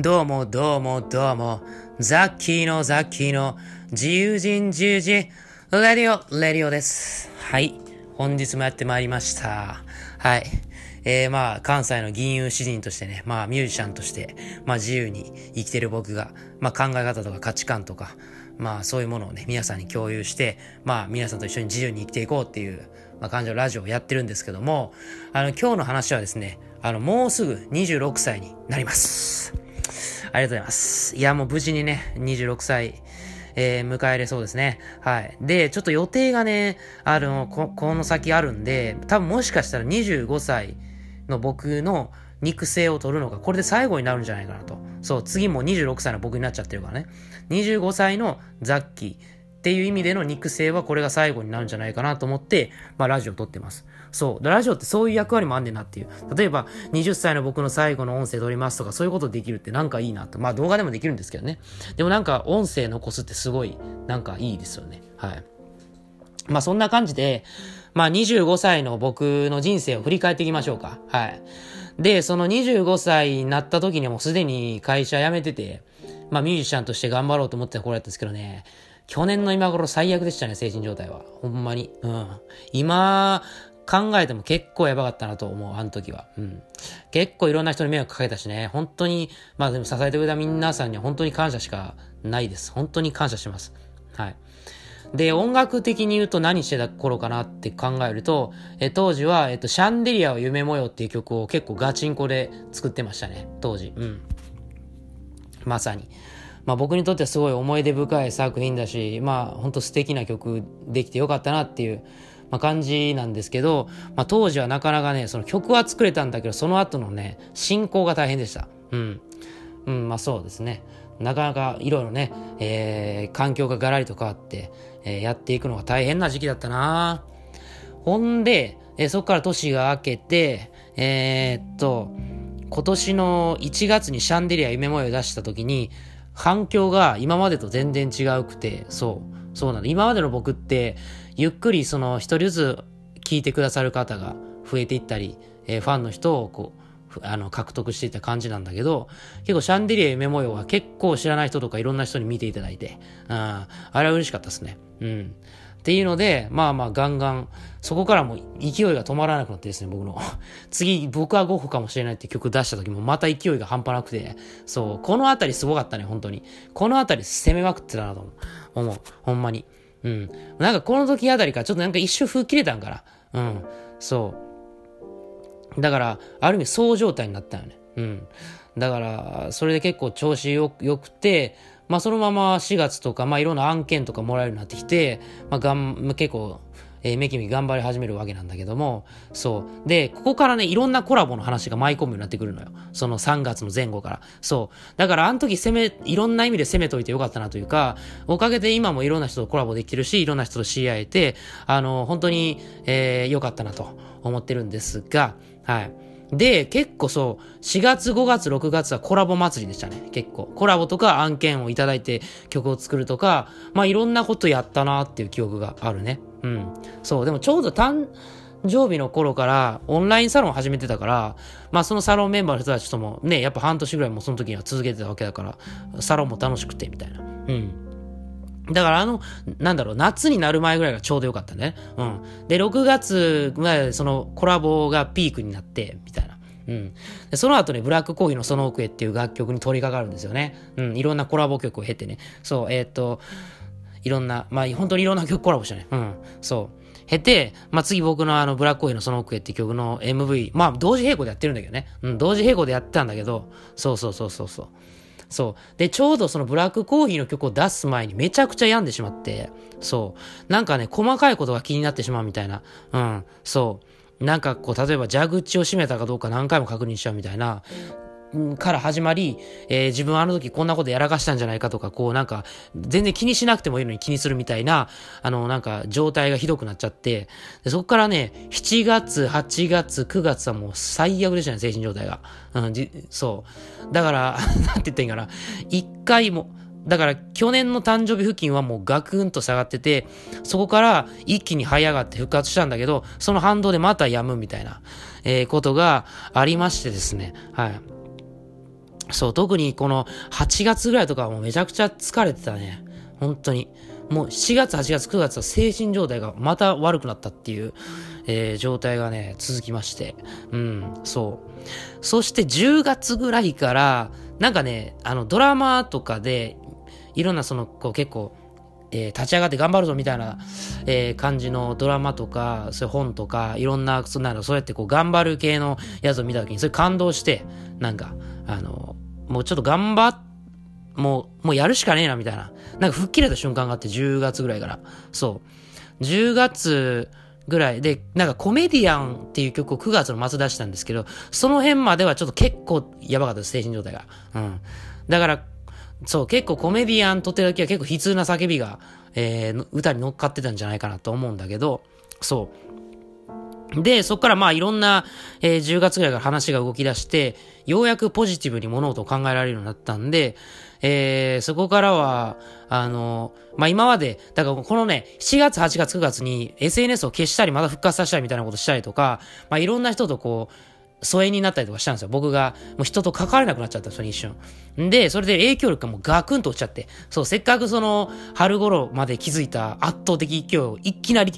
どうもどうもどうも、ザッキーのザッキーの自由人自由人、レディオ、レディオです。はい。本日もやってまいりました。はい。えー、まあ、関西の銀融詩人としてね、まあ、ミュージシャンとして、まあ、自由に生きてる僕が、まあ、考え方とか価値観とか、まあ、そういうものをね、皆さんに共有して、まあ、皆さんと一緒に自由に生きていこうっていう、まあ、感じのラジオをやってるんですけども、あの、今日の話はですね、あの、もうすぐ26歳になります。ありがとうございます。いや、もう無事にね、26歳、えー迎えれそうですね。はい。で、ちょっと予定がね、あの、こ、この先あるんで、多分もしかしたら25歳の僕の肉声を取るのが、これで最後になるんじゃないかなと。そう、次も26歳の僕になっちゃってるからね。25歳のザッキーっていう意味での肉声はこれが最後になるんじゃないかなと思って、まあラジオ撮ってます。そう。ラジオってそういう役割もあんねんなっていう。例えば、20歳の僕の最後の音声撮りますとか、そういうことできるってなんかいいなと。まあ動画でもできるんですけどね。でもなんか音声残すってすごい、なんかいいですよね。はい。まあそんな感じで、まあ25歳の僕の人生を振り返っていきましょうか。はい。で、その25歳になった時にもうすでに会社辞めてて、まあミュージシャンとして頑張ろうと思ってた頃やったんですけどね、去年の今頃最悪でしたね、精神状態は。ほんまに。うん。今、考えても結構やばかったなと思う、あの時は。うん。結構いろんな人に迷惑かけたしね、本当に、まあでも支えてくれた皆さんには本当に感謝しかないです。本当に感謝します。はい。で、音楽的に言うと何してた頃かなって考えると、え当時は、えっと、シャンデリアを夢模様っていう曲を結構ガチンコで作ってましたね、当時。うん。まさに。まあ僕にとってはすごい思い出深い作品だし、まあ本当素敵な曲できてよかったなっていう、まあ、感じなんですけど、まあ当時はなかなかね、その曲は作れたんだけど、その後のね、進行が大変でした。うん。うん、まあそうですね。なかなかいろいろね、えー、環境がガラリと変わって、えーやっていくのが大変な時期だったなほんで、えーそこから年が明けて、えーっと、今年の1月にシャンデリア夢模様を出した時に、反響が今までと全然違うくて、そう、そうなの。今までの僕って、ゆっくりその一人ずつ聞いてくださる方が増えていったり、えーファンの人をこう、あの、獲得していった感じなんだけど、結構シャンデリア夢模様は結構知らない人とかいろんな人に見ていただいて、ああれは嬉しかったですね。うん。っていうので、まあまあガンガン、そこからも勢いが止まらなくなってですね、僕の。次、僕はゴッホかもしれないって曲出した時もまた勢いが半端なくて、そう、このあたりすごかったね、本当に。このあたり攻めまくってたなと。思う。ほんまに。うん。なんかこの時あたりからちょっとなんか一瞬風切れたんかな。うん。そう。だから、ある意味、そう状態になったよね。うん。だから、それで結構調子よ、良くて、まあそのまま4月とか、まあいろんな案件とかもらえるようになってきて、まあがん、結構、えーめきめき頑張り始めるわけなんだけども、そう。で、ここからね、いろんなコラボの話が舞い込むようになってくるのよ。その3月の前後から。そう。だから、あの時攻め、いろんな意味で攻めといてよかったなというか、おかげで今もいろんな人とコラボできてるし、いろんな人と知り合えて、あの、本当に、えー、良かったなと思ってるんですが、はい。で、結構そう、4月、5月、6月はコラボ祭りでしたね。結構。コラボとか案件をいただいて曲を作るとか、まあいろんなことやったなっていう記憶があるね。うん。そう、でもちょうど誕生日の頃からオンラインサロン始めてたから、まあそのサロンメンバーの人たちともね、やっぱ半年ぐらいもその時には続けてたわけだから、サロンも楽しくてみたいな。うん。だからあの、なんだろう、夏になる前ぐらいがちょうどよかったね。うん。で、6月ぐらいそのコラボがピークになって、みたいな。うん。で、その後ね、ブラックコーヒーのその奥へっていう楽曲に取り掛かるんですよね。うん。いろんなコラボ曲を経てね。そう、えーっと、いろんな、まあ、本当にいろんな曲コラボしたね。うん。そう。経て、まあ、次僕のあの、ブラックコーヒーのその奥へっていう曲の MV、まあ、同時並行でやってるんだけどね。うん、同時並行でやってたんだけど、そうそうそうそうそう。そう。で、ちょうどそのブラックコーヒーの曲を出す前にめちゃくちゃ病んでしまって、そう。なんかね、細かいことが気になってしまうみたいな。うん、そう。なんかこう、例えば蛇口を閉めたかどうか何回も確認しちゃうみたいな。から始まり、えー自分はあの時こんなことやらかしたんじゃないかとか、こうなんか、全然気にしなくてもいいのに気にするみたいな、あの、なんか、状態がひどくなっちゃって、でそこからね、7月、8月、9月はもう最悪でしたね、精神状態が。うん、じそう。だから、なんて言ったらいいかな。一回も、だから去年の誕生日付近はもうガクンと下がってて、そこから一気に這い上がって復活したんだけど、その反動でまた止むみたいな、えーことがありましてですね。はい。そう、特にこの8月ぐらいとかはもうめちゃくちゃ疲れてたね。本当に。もう7月、8月、9月は精神状態がまた悪くなったっていう、えー、状態がね、続きまして。うん、そう。そして10月ぐらいから、なんかね、あの、ドラマとかで、いろんなその、こう結構、えー、立ち上がって頑張るぞみたいな、えー、感じのドラマとか、そういう本とか、いろんな、そんなの、そうやってこう頑張る系のやつを見たときに、それ感動して、なんか、あの、もうちょっと頑張っ、もう、もうやるしかねえな、みたいな。なんか吹っ切れた瞬間があって、10月ぐらいから。そう。10月ぐらいで、なんかコメディアンっていう曲を9月の末出したんですけど、その辺まではちょっと結構やばかったです、精神状態が。うん。だから、そう、結構コメディアンとってる時は結構悲痛な叫びが、えー、歌に乗っかってたんじゃないかなと思うんだけど、そう。で、そっからまあいろんな、えー、10月ぐらいから話が動き出して、ようやくポジティブに物事を考えられるようになったんで、えー、そこからは、あの、まあ、今まで、だからこのね、7月、8月、9月に SNS を消したり、また復活させたりみたいなことしたりとか、まあ、いろんな人とこう、疎遠になったりとかしたんですよ。僕が、もう人と関われなくなっちゃったその一瞬。で、それで影響力がもうガクンと落ちちゃって、そう、せっかくその、春頃まで気づいた圧倒的勢いをいきなり、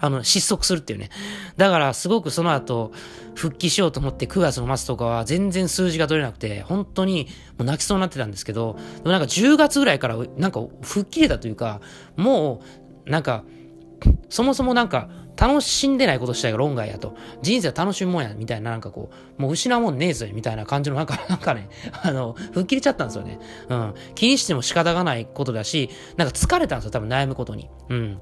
あの、失速するっていうね。だから、すごくその後、復帰しようと思って9月の末とかは全然数字が取れなくて、本当にもう泣きそうになってたんですけど、でもなんか10月ぐらいからなんか吹っ切れたというか、もう、なんか、そもそもなんか、楽しんでないことしたいが論外やと。人生は楽しむもんや、みたいな、なんかこう、もう失うもんねえぞ、みたいな感じの、なんか、なんかね、あの、吹っ切れちゃったんですよね。うん。気にしても仕方がないことだし、なんか疲れたんですよ、多分悩むことに。うん。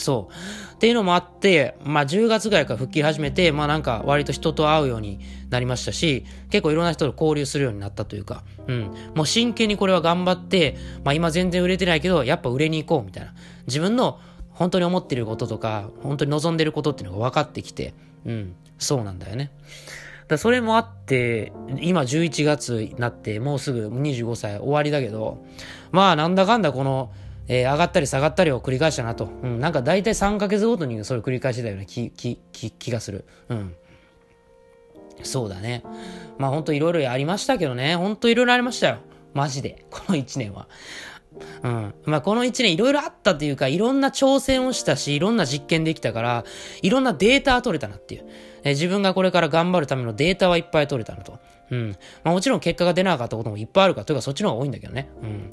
そう。っていうのもあって、まあ10月ぐらいから復帰始めて、まあなんか割と人と会うようになりましたし、結構いろんな人と交流するようになったというか、うん。もう真剣にこれは頑張って、まあ今全然売れてないけど、やっぱ売れに行こうみたいな。自分の本当に思ってることとか、本当に望んでることっていうのが分かってきて、うん。そうなんだよね。だそれもあって、今11月になって、もうすぐ25歳終わりだけど、まあなんだかんだこの、えー、上がったり下がったりを繰り返したなと。うん、なんか大体3ヶ月ごとにそれを繰り返してたような気、気、気、気がする。うん。そうだね。まあほんといろいろやりましたけどね。ほんといろいろありましたよ。マジで。この1年は。うん。まあこの1年いろいろあったというか、いろんな挑戦をしたし、いろんな実験できたから、いろんなデータ取れたなっていう。え、自分がこれから頑張るためのデータはいっぱい取れたなと。うん。まあもちろん結果が出なかったこともいっぱいあるかというか、そっちの方が多いんだけどね。うん。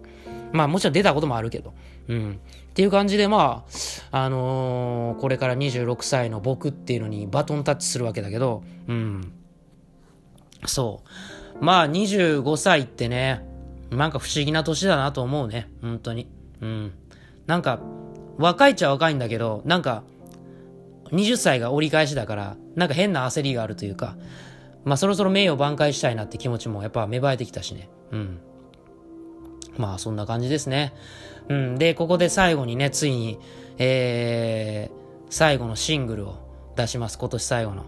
まあもちろん出たこともあるけど。うん。っていう感じでまあ、あのー、これから26歳の僕っていうのにバトンタッチするわけだけど、うん。そう。まあ25歳ってね、なんか不思議な年だなと思うね。本当に。うん。なんか、若いっちゃ若いんだけど、なんか、20歳が折り返しだから、なんか変な焦りがあるというか、まあそろそろ名誉挽回したいなって気持ちもやっぱ芽生えてきたしね。うん。まあそんな感じですね。うん。で、ここで最後にね、ついに、えー、最後のシングルを出します。今年最後の。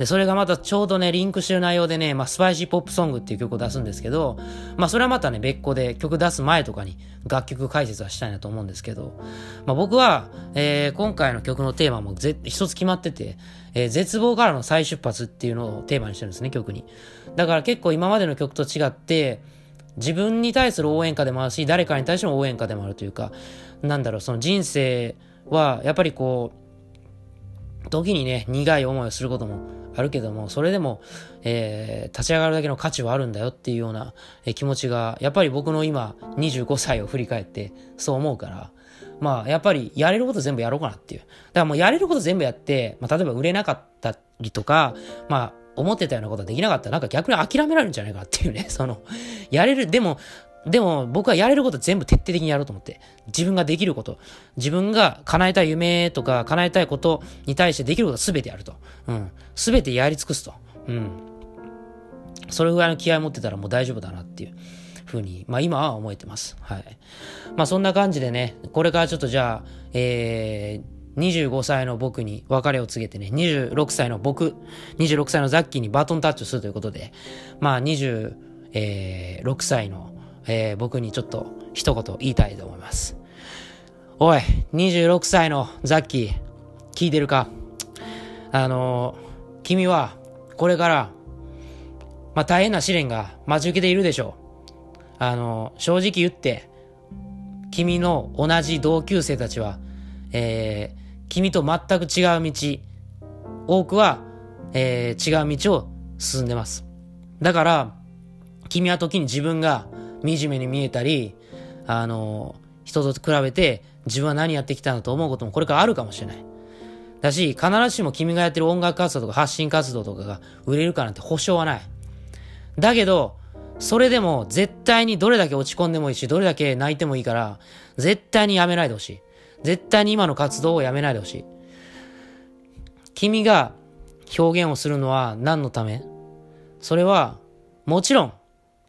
で、それがまたちょうどね、リンクしてる内容でね、まあ、スパイシーポップソングっていう曲を出すんですけど、まあ、それはまたね、別個で曲出す前とかに楽曲解説はしたいなと思うんですけど、まあ、僕は、えー、今回の曲のテーマもぜ一つ決まってて、えー、絶望からの再出発っていうのをテーマにしてるんですね、曲に。だから結構今までの曲と違って、自分に対する応援歌でもあるし、誰かに対しての応援歌でもあるというか、なんだろう、その人生は、やっぱりこう、時にね、苦い思いをすることもあるけども、それでも、えー、立ち上がるだけの価値はあるんだよっていうような、えー、気持ちが、やっぱり僕の今、25歳を振り返って、そう思うから、まあ、やっぱりやれること全部やろうかなっていう。だからもうやれること全部やって、まあ、例えば売れなかったりとか、まあ、思ってたようなことはできなかったら、なんか逆に諦められるんじゃないかっていうね、その、やれる、でも、でも僕はやれること全部徹底的にやろうと思って。自分ができること。自分が叶えたい夢とか叶えたいことに対してできることすべてやると。うん。すべてやり尽くすと。うん。それぐらいの気合持ってたらもう大丈夫だなっていうふうに、まあ今は思えてます。はい。まあそんな感じでね、これからちょっとじゃあ、えー、25歳の僕に別れを告げてね、26歳の僕、26歳のザッキーにバトンタッチをするということで、まあ26歳の、えー、僕にちょっと一言言いたいと思います。おい、26歳のザッキー、聞いてるか？あのー、君はこれから、まあ大変な試練が待ち受けているでしょう。あの、正直言って、君の同じ同級生たちは、えー、君と全く違う道、多くは、えー、違う道を進んでます。だから、君は時に自分が惨めに見えたり、あの、人と比べて自分は何やってきたんだと思うこともこれからあるかもしれない。だし、必ずしも君がやってる音楽活動とか発信活動とかが売れるかなんて保証はない。だけど、それでも絶対にどれだけ落ち込んでもいいし、どれだけ泣いてもいいから、絶対にやめないでほしい。絶対に今の活動をやめないでほしい。君が表現をするのは何のため？それは、もちろん、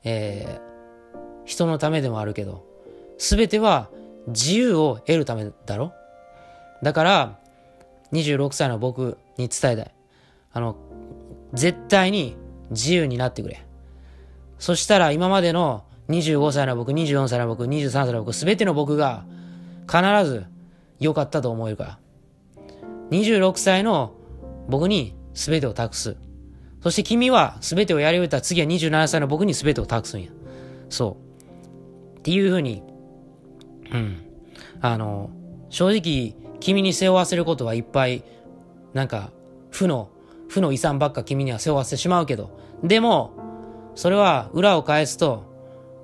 えー、人のためでもあるけど、すべては自由を得るためだろ？だから、26歳の僕に伝えたい。あの、絶対に自由になってくれ。そしたら今までの25歳の僕、24歳の僕、23歳の僕、すべての僕が必ず良かったと思えるから。26歳の僕に全てを託す。そして君は全てをやり終えた次は27歳の僕に全てを託すんや。そう。っていうふうに、うん。あの、正直、君に背負わせることはいっぱい、なんか、負の、負の遺産ばっか君には背負わせてしまうけど、でも、それは裏を返すと、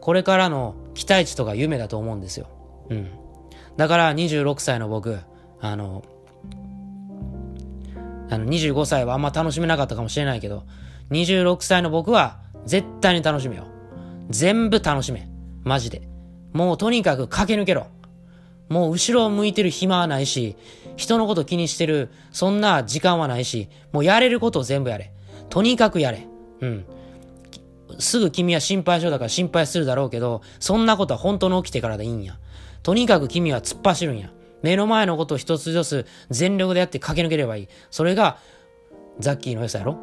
これからの期待値とか夢だと思うんですよ。うん。だから26歳の僕、あの、あの25歳はあんま楽しめなかったかもしれないけど、26歳の僕は絶対に楽しめよ。全部楽しめ。マジで。もうとにかく駆け抜けろ。もう後ろを向いてる暇はないし、人のこと気にしてる、そんな時間はないし、もうやれることを全部やれ。とにかくやれ。うん。すぐ君は心配性だから心配するだろうけど、そんなことは本当に起きてからでいいんや。とにかく君は突っ走るんや。目の前のことを一つ一つ全力でやって駆け抜ければいい。それが、ザッキーの良さやろ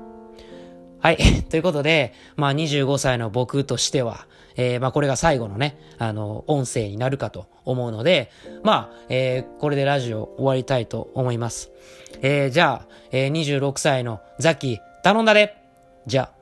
はい。ということで、まあ25歳の僕としては、えー、まあこれが最後のね、あの、音声になるかと思うので、まあ、えー、これでラジオ終わりたいと思います。えー、じゃあ、えー、26歳のザキ、頼んだでじゃあ。